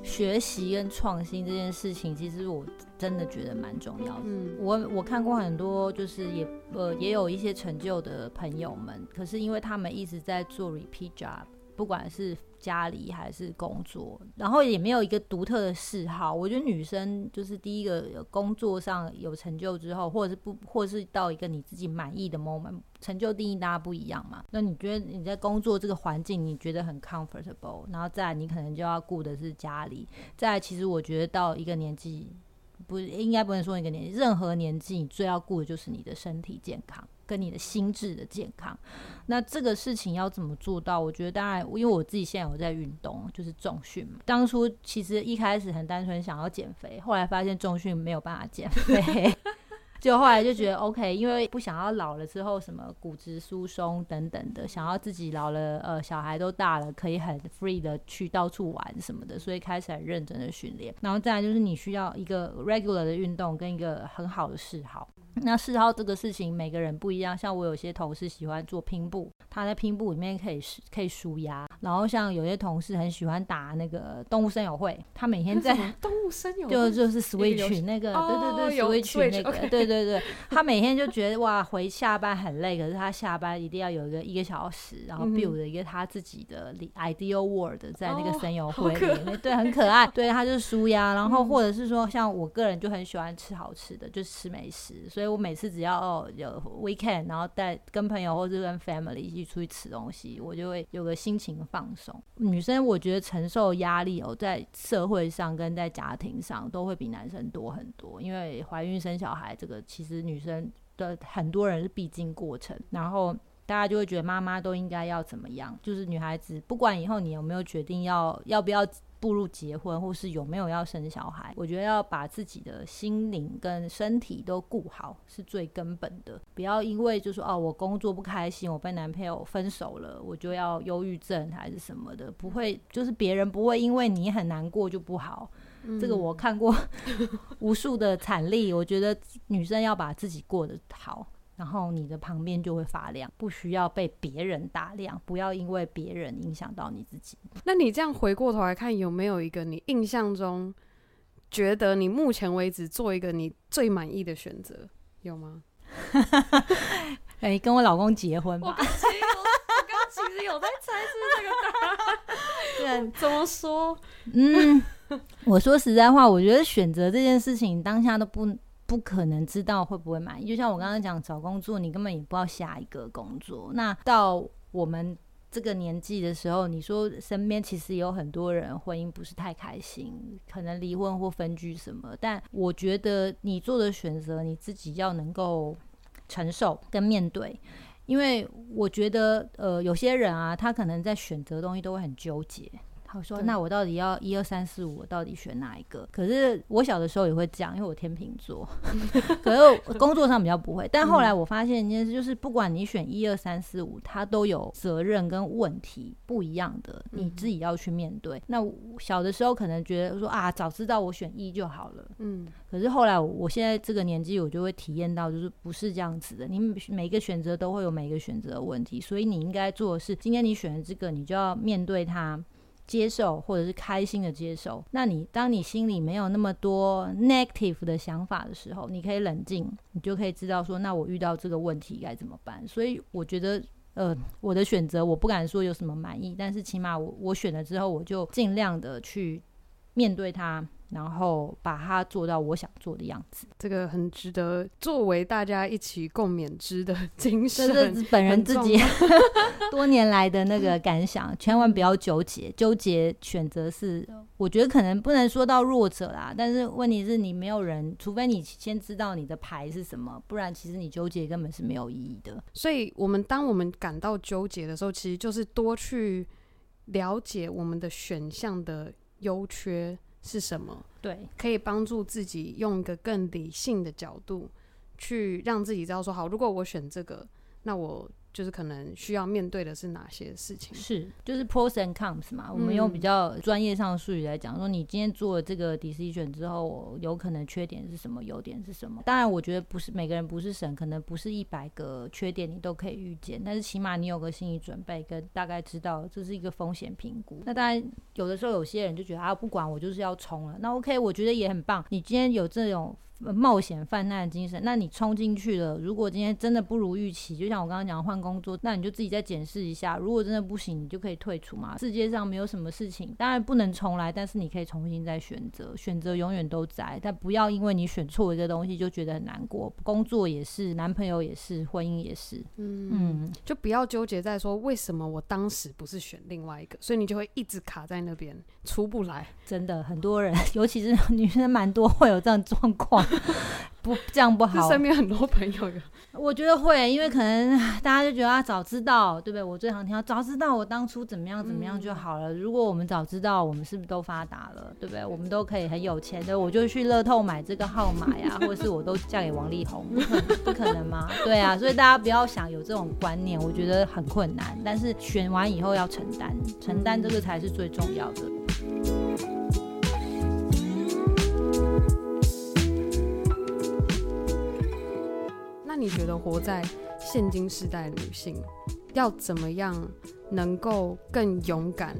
学习跟创新这件事情，其实我真的觉得蛮重要的。嗯，我我看过很多，就是也呃也有一些成就的朋友们，可是因为他们一直在做 repeat job，不管是家里还是工作，然后也没有一个独特的嗜好。我觉得女生就是第一个工作上有成就之后，或者是不，或是到一个你自己满意的 moment，成就定义大家不一样嘛。那你觉得你在工作这个环境，你觉得很 comfortable，然后再来你可能就要顾的是家里。再来，其实我觉得到一个年纪，不应该不能说一个年纪，任何年纪你最要顾的就是你的身体健康。跟你的心智的健康，那这个事情要怎么做到？我觉得当然，因为我自己现在有在运动，就是重训嘛。当初其实一开始很单纯想要减肥，后来发现重训没有办法减肥，就后来就觉得 OK，因为不想要老了之后什么骨质疏松等等的，想要自己老了，呃，小孩都大了，可以很 free 的去到处玩什么的，所以开始很认真的训练。然后再来就是你需要一个 regular 的运动跟一个很好的嗜好。那嗜好这个事情，每个人不一样。像我有些同事喜欢做拼布，他在拼布里面可以可以舒压。然后像有些同事很喜欢打那个动物森友会，他每天在动物森友会 就就是 Switch 那个，对对对，Switch 那个，对对对。他每天就觉得哇，回下班很累，可是他下班一定要有一个一个小时，然后 build 一个他自己的 ideal world 在那个森友会里面，对，很可爱。对，他就是 舒压。然后或者是说，像我个人就很喜欢吃好吃的，就吃美食，所以。我每次只要哦有 weekend，然后带跟朋友或者跟 family 一起出去吃东西，我就会有个心情放松。女生我觉得承受压力哦，在社会上跟在家庭上都会比男生多很多，因为怀孕生小孩这个其实女生的很多人是必经过程，然后大家就会觉得妈妈都应该要怎么样，就是女孩子不管以后你有没有决定要要不要。步入结婚，或是有没有要生小孩，我觉得要把自己的心灵跟身体都顾好是最根本的。不要因为就说哦，我工作不开心，我被男朋友分手了，我就要忧郁症还是什么的。不会，就是别人不会因为你很难过就不好。嗯、这个我看过 无数的惨例。我觉得女生要把自己过得好。然后你的旁边就会发亮，不需要被别人打亮，不要因为别人影响到你自己。那你这样回过头来看，有没有一个你印象中觉得你目前为止做一个你最满意的选择？有吗？哎、欸，跟我老公结婚吧。我刚其实有在猜是这个答案。对，怎么说？嗯，我说实在话，我觉得选择这件事情当下都不不可能知道会不会满意。就像我刚刚讲找工作，你根本也不知道下一个工作。那到我们。这个年纪的时候，你说身边其实有很多人婚姻不是太开心，可能离婚或分居什么。但我觉得你做的选择，你自己要能够承受跟面对，因为我觉得呃，有些人啊，他可能在选择东西都会很纠结。他说：“那我到底要一二三四五，我到底选哪一个？”可是我小的时候也会这样，因为我天秤座。可是工作上比较不会。但后来我发现一件事，就是不管你选一二三四五，它都有责任跟问题不一样的，你自己要去面对。那小的时候可能觉得说啊，早知道我选一就好了。嗯。可是后来我现在这个年纪，我就会体验到，就是不是这样子的。你每个选择都会有每个选择的问题，所以你应该做的是，今天你选的这个，你就要面对它。接受或者是开心的接受，那你当你心里没有那么多 negative 的想法的时候，你可以冷静，你就可以知道说，那我遇到这个问题该怎么办。所以我觉得，呃，我的选择我不敢说有什么满意，但是起码我我选了之后，我就尽量的去面对它。然后把它做到我想做的样子，这个很值得作为大家一起共勉之的 精神。这是本人自己 多年来的那个感想，千万不要纠结，纠结选择是，我觉得可能不能说到弱者啦。但是问题是你没有人，除非你先知道你的牌是什么，不然其实你纠结根本是没有意义的。所以，我们当我们感到纠结的时候，其实就是多去了解我们的选项的优缺。是什么？对，可以帮助自己用一个更理性的角度去让自己知道说，好，如果我选这个，那我。就是可能需要面对的是哪些事情？是，就是 pros and cons 嘛。嗯、我们用比较专业上的术语来讲，说你今天做了这个 decision 之后，有可能缺点是什么，优点是什么？当然，我觉得不是每个人不是神，可能不是一百个缺点你都可以预见，但是起码你有个心理准备，跟大概知道这是一个风险评估。那当然，有的时候有些人就觉得啊，不管我就是要冲了，那 OK，我觉得也很棒。你今天有这种。冒险犯难的精神，那你冲进去了。如果今天真的不如预期，就像我刚刚讲换工作，那你就自己再检视一下。如果真的不行，你就可以退出嘛。世界上没有什么事情，当然不能重来，但是你可以重新再选择。选择永远都在，但不要因为你选错一个东西就觉得很难过。工作也是，男朋友也是，婚姻也是。嗯嗯，就不要纠结在说为什么我当时不是选另外一个，所以你就会一直卡在那边出不来。真的，很多人，尤其是女生，蛮多会有这样状况。不，这样不好。身边很多朋友有，我觉得会，因为可能大家就觉得啊，早知道，对不对？我最常听到，早知道我当初怎么样怎么样就好了。嗯、如果我们早知道，我们是不是都发达了，对不对？我们都可以很有钱的，我就去乐透买这个号码呀，或者是我都嫁给王力宏，不可能，不可能吗？对啊，所以大家不要想有这种观念，我觉得很困难。但是选完以后要承担，承担这个才是最重要的。你觉得活在现今时代女性要怎么样能够更勇敢？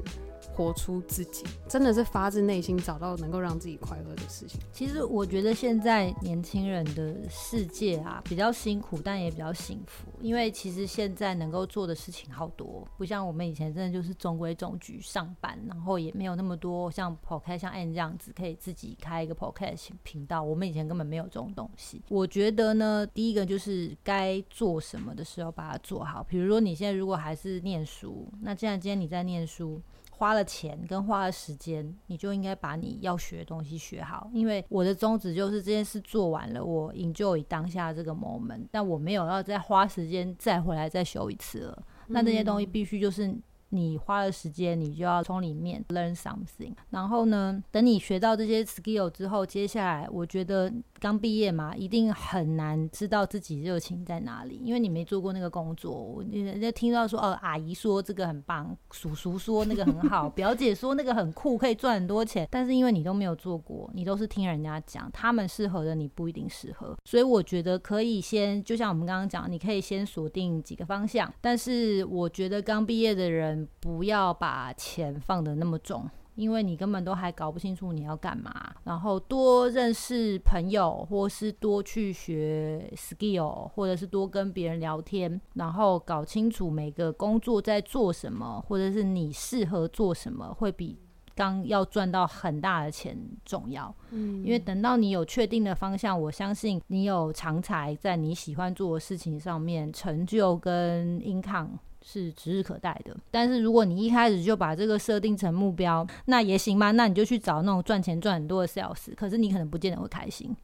活出自己，真的是发自内心找到能够让自己快乐的事情。其实我觉得现在年轻人的世界啊，比较辛苦，但也比较幸福。因为其实现在能够做的事情好多，不像我们以前真的就是中规中矩上班，然后也没有那么多像 p o c a s t 像 a n 这样子可以自己开一个 podcast 频道。我们以前根本没有这种东西。我觉得呢，第一个就是该做什么的时候把它做好。比如说你现在如果还是念书，那既然今天你在念书。花了钱跟花了时间，你就应该把你要学的东西学好。因为我的宗旨就是这件事做完了，我 enjoy 当下这个 moment，但我没有要再花时间再回来再修一次了。那这些东西必须就是。你花了时间，你就要从里面 learn something。然后呢，等你学到这些 skill 之后，接下来我觉得刚毕业嘛，一定很难知道自己热情在哪里，因为你没做过那个工作。人家听到说，哦，阿姨说这个很棒，叔叔说那个很好，表姐说那个很酷，可以赚很多钱。但是因为你都没有做过，你都是听人家讲，他们适合的你不一定适合。所以我觉得可以先，就像我们刚刚讲，你可以先锁定几个方向。但是我觉得刚毕业的人。不要把钱放得那么重。因为你根本都还搞不清楚你要干嘛。然后多认识朋友，或是多去学 skill，或者是多跟别人聊天，然后搞清楚每个工作在做什么，或者是你适合做什么，会比刚要赚到很大的钱重要。嗯，因为等到你有确定的方向，我相信你有长才在你喜欢做的事情上面，成就跟 income。是指日可待的，但是如果你一开始就把这个设定成目标，那也行吧，那你就去找那种赚钱赚很多的 sales，可是你可能不见得会开心。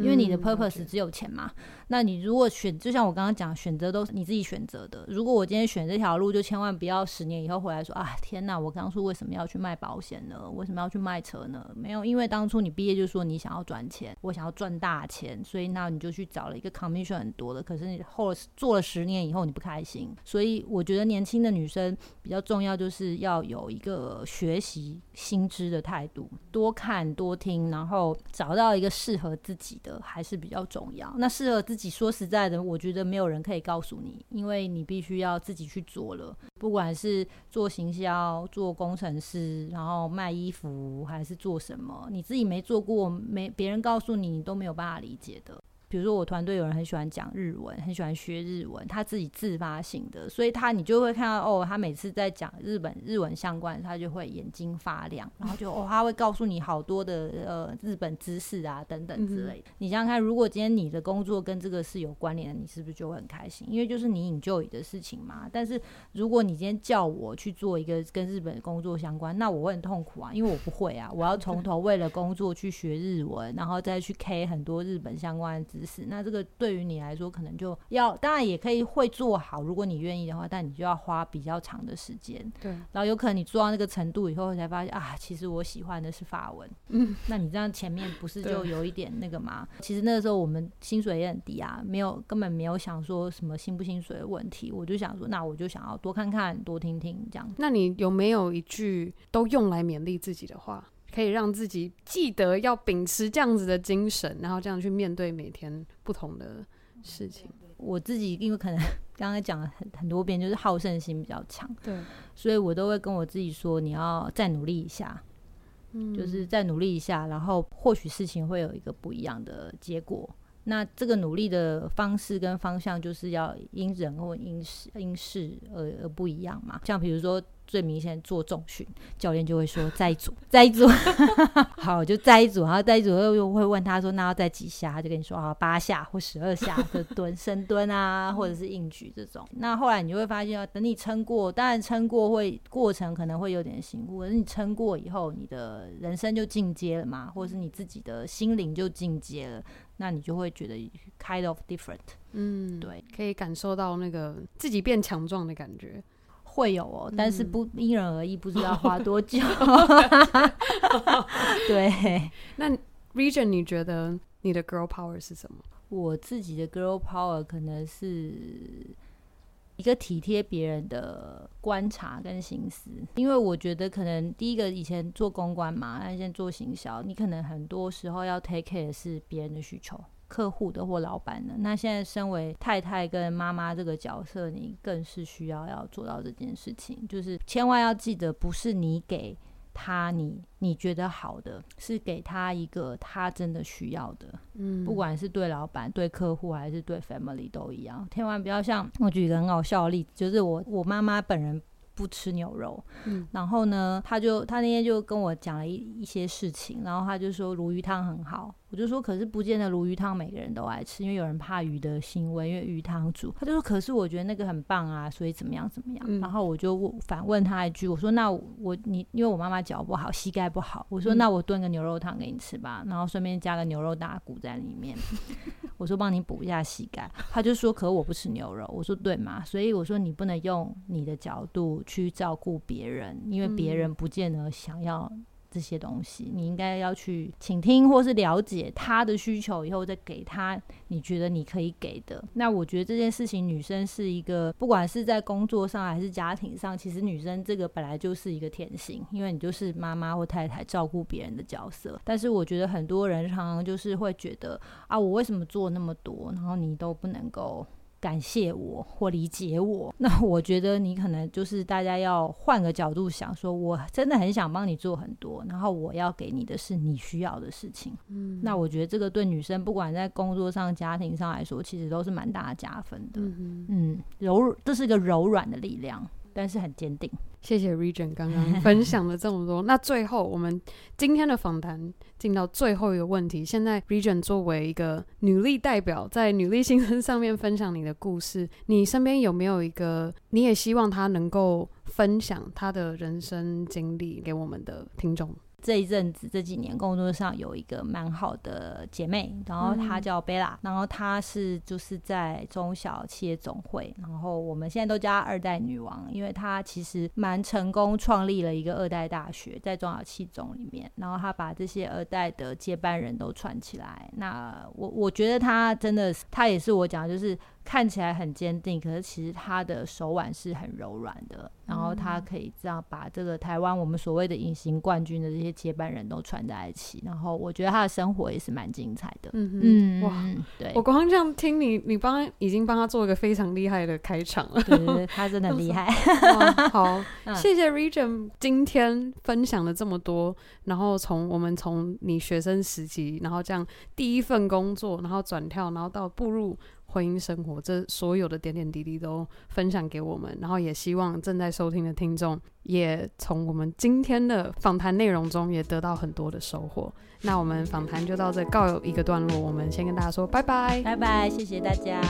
因为你的 purpose 只有钱嘛，嗯那你如果选，就像我刚刚讲，选择都是你自己选择的。如果我今天选这条路，就千万不要十年以后回来说啊，天哪，我当初为什么要去卖保险呢？为什么要去卖车呢？没有，因为当初你毕业就说你想要赚钱，我想要赚大钱，所以那你就去找了一个 commission 很多的，可是你后做了十年以后你不开心。所以我觉得年轻的女生比较重要，就是要有一个学习新知的态度，多看多听，然后找到一个适合自己的。还是比较重要。那适合自己，说实在的，我觉得没有人可以告诉你，因为你必须要自己去做了。不管是做行销、做工程师，然后卖衣服，还是做什么，你自己没做过，没别人告诉你，你都没有办法理解的。比如说，我团队有人很喜欢讲日文，很喜欢学日文，他自己自发性的，所以他你就会看到哦，他每次在讲日本日文相关，他就会眼睛发亮，然后就哦，他会告诉你好多的呃日本知识啊等等之类的。嗯、你想想看，如果今天你的工作跟这个是有关联的，你是不是就会很开心？因为就是你 enjoy 的事情嘛。但是如果你今天叫我去做一个跟日本工作相关，那我会很痛苦啊，因为我不会啊，我要从头为了工作去学日文，然后再去 K 很多日本相关的知识。那这个对于你来说，可能就要当然也可以会做好，如果你愿意的话，但你就要花比较长的时间。对，然后有可能你做到那个程度以后，才发现啊，其实我喜欢的是法文。嗯，那你这样前面不是就有一点那个吗？其实那个时候我们薪水也很低啊，没有根本没有想说什么薪不薪水的问题。我就想说，那我就想要多看看，多听听这样。那你有没有一句都用来勉励自己的话？可以让自己记得要秉持这样子的精神，然后这样去面对每天不同的事情。我自己因为可能刚刚讲了很很多遍，就是好胜心比较强，对，所以我都会跟我自己说，你要再努力一下，嗯，就是再努力一下，然后或许事情会有一个不一样的结果。那这个努力的方式跟方向，就是要因人或因事因事而而不一样嘛。像比如说。最明显做重训，教练就会说再一组，再一组，好，就再一组，然后再一组又又会问他说，那要再几下？他就跟你说啊，八下或十二下的蹲 深蹲啊，或者是硬举这种。那后来你就会发现，等你撑过，当然撑过会过程可能会有点辛苦，可是你撑过以后，你的人生就进阶了嘛，或者是你自己的心灵就进阶了，那你就会觉得 kind of different，嗯，对，可以感受到那个自己变强壮的感觉。会有哦，但是不因人而异，不知道花多久。对，那 Region，你觉得你的 Girl Power 是什么？我自己的 Girl Power 可能是一个体贴别人的观察跟心思，因为我觉得可能第一个以前做公关嘛，那现在做行销，你可能很多时候要 take care 的是别人的需求。客户的或老板的，那现在身为太太跟妈妈这个角色，你更是需要要做到这件事情，就是千万要记得，不是你给他你你觉得好的，是给他一个他真的需要的。嗯，不管是对老板、对客户还是对 family 都一样，千万不要像我举一个很好笑的例子，就是我我妈妈本人。不吃牛肉，嗯，然后呢，他就他那天就跟我讲了一一些事情，然后他就说鲈鱼汤很好，我就说可是不见得鲈鱼汤每个人都爱吃，因为有人怕鱼的腥味，因为鱼汤煮，他就说可是我觉得那个很棒啊，所以怎么样怎么样，嗯、然后我就反问他一句，我说那我你因为我妈妈脚不好，膝盖不好，我说那我炖个牛肉汤给你吃吧，然后顺便加个牛肉大骨在里面。我说帮你补一下膝盖，他就说可我不吃牛肉。我说对嘛？所以我说你不能用你的角度去照顾别人，因为别人不见得想要。这些东西，你应该要去倾听或是了解他的需求，以后再给他你觉得你可以给的。那我觉得这件事情，女生是一个，不管是在工作上还是家庭上，其实女生这个本来就是一个天性，因为你就是妈妈或太太照顾别人的角色。但是我觉得很多人常常就是会觉得啊，我为什么做那么多，然后你都不能够感谢我或理解我。那我觉得你可能就是大家要换个角度想，说我真的很想帮你做很多，然后我要给你的是你需要的事情。嗯，那我觉得这个对女生不管在工作上、家庭上来说，其实都是蛮大的加分的。嗯嗯，柔，这是一个柔软的力量。但是很坚定。谢谢 Regent 刚刚 分享了这么多。那最后，我们今天的访谈进到最后一个问题。现在 Regent 作为一个女力代表，在女力新生上面分享你的故事，你身边有没有一个你也希望她能够分享她的人生经历给我们的听众？这一阵子这几年工作上有一个蛮好的姐妹，然后她叫贝拉，然后她是就是在中小企业总会，然后我们现在都叫她二代女王，因为她其实蛮成功创立了一个二代大学在中小企总里面，然后她把这些二代的接班人都串起来。那我我觉得她真的，她也是我讲的就是。看起来很坚定，可是其实他的手腕是很柔软的。然后他可以这样把这个台湾我们所谓的隐形冠军的这些接班人都串在一起。然后我觉得他的生活也是蛮精彩的。嗯嗯，哇，对，我刚刚这样听你，你帮已经帮他做一个非常厉害的开场了。对，对，对，他真的很厉害。好，谢谢 Regent 今天分享了这么多。然后从我们从你学生时期，然后这样第一份工作，然后转跳，然后到步入。婚姻生活，这所有的点点滴滴都分享给我们，然后也希望正在收听的听众也从我们今天的访谈内容中也得到很多的收获。那我们访谈就到这告一个段落，我们先跟大家说拜拜，拜拜，谢谢大家。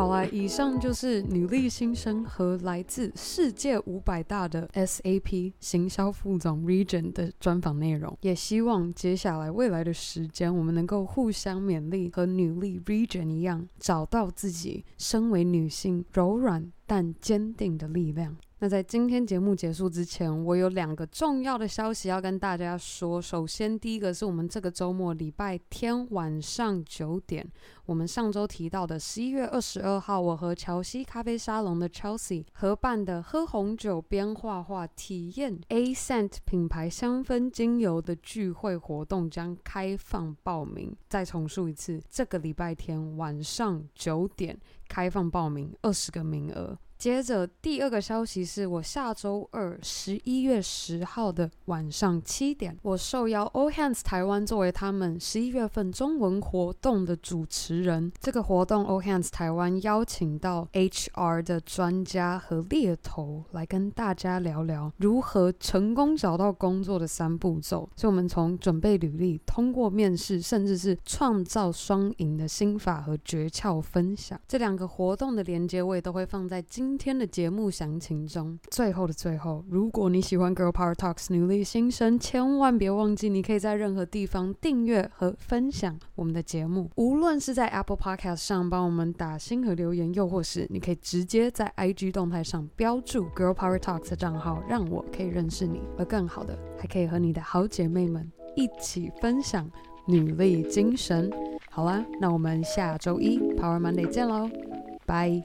好啦，以上就是女力新生和来自世界五百大的 SAP 行销副总 Region 的专访内容。也希望接下来未来的时间，我们能够互相勉励，和女力 Region 一样，找到自己身为女性柔软但坚定的力量。那在今天节目结束之前，我有两个重要的消息要跟大家说。首先，第一个是我们这个周末礼拜天晚上九点，我们上周提到的十一月二十二号，我和乔西咖啡沙龙的 Chelsea 合办的喝红酒边画画体验 Ascent 品牌香氛精油的聚会活动将开放报名。再重述一次，这个礼拜天晚上九点开放报名，二十个名额。接着第二个消息是我下周二十一月十号的晚上七点，我受邀 All Hands 台湾作为他们十一月份中文活动的主持人。这个活动 All Hands 台湾邀请到 HR 的专家和猎头来跟大家聊聊如何成功找到工作的三步骤。所以，我们从准备履历、通过面试，甚至是创造双赢的心法和诀窍分享。这两个活动的连结我也都会放在今。今天的节目详情中，最后的最后，如果你喜欢 Girl Power Talks 女力新生，千万别忘记，你可以在任何地方订阅和分享我们的节目。无论是在 Apple Podcast 上帮我们打星和留言，又或是你可以直接在 IG 动态上标注 Girl Power Talks 的账号，让我可以认识你。而更好的，还可以和你的好姐妹们一起分享女力精神。好啦，那我们下周一 Power Monday 见喽，拜。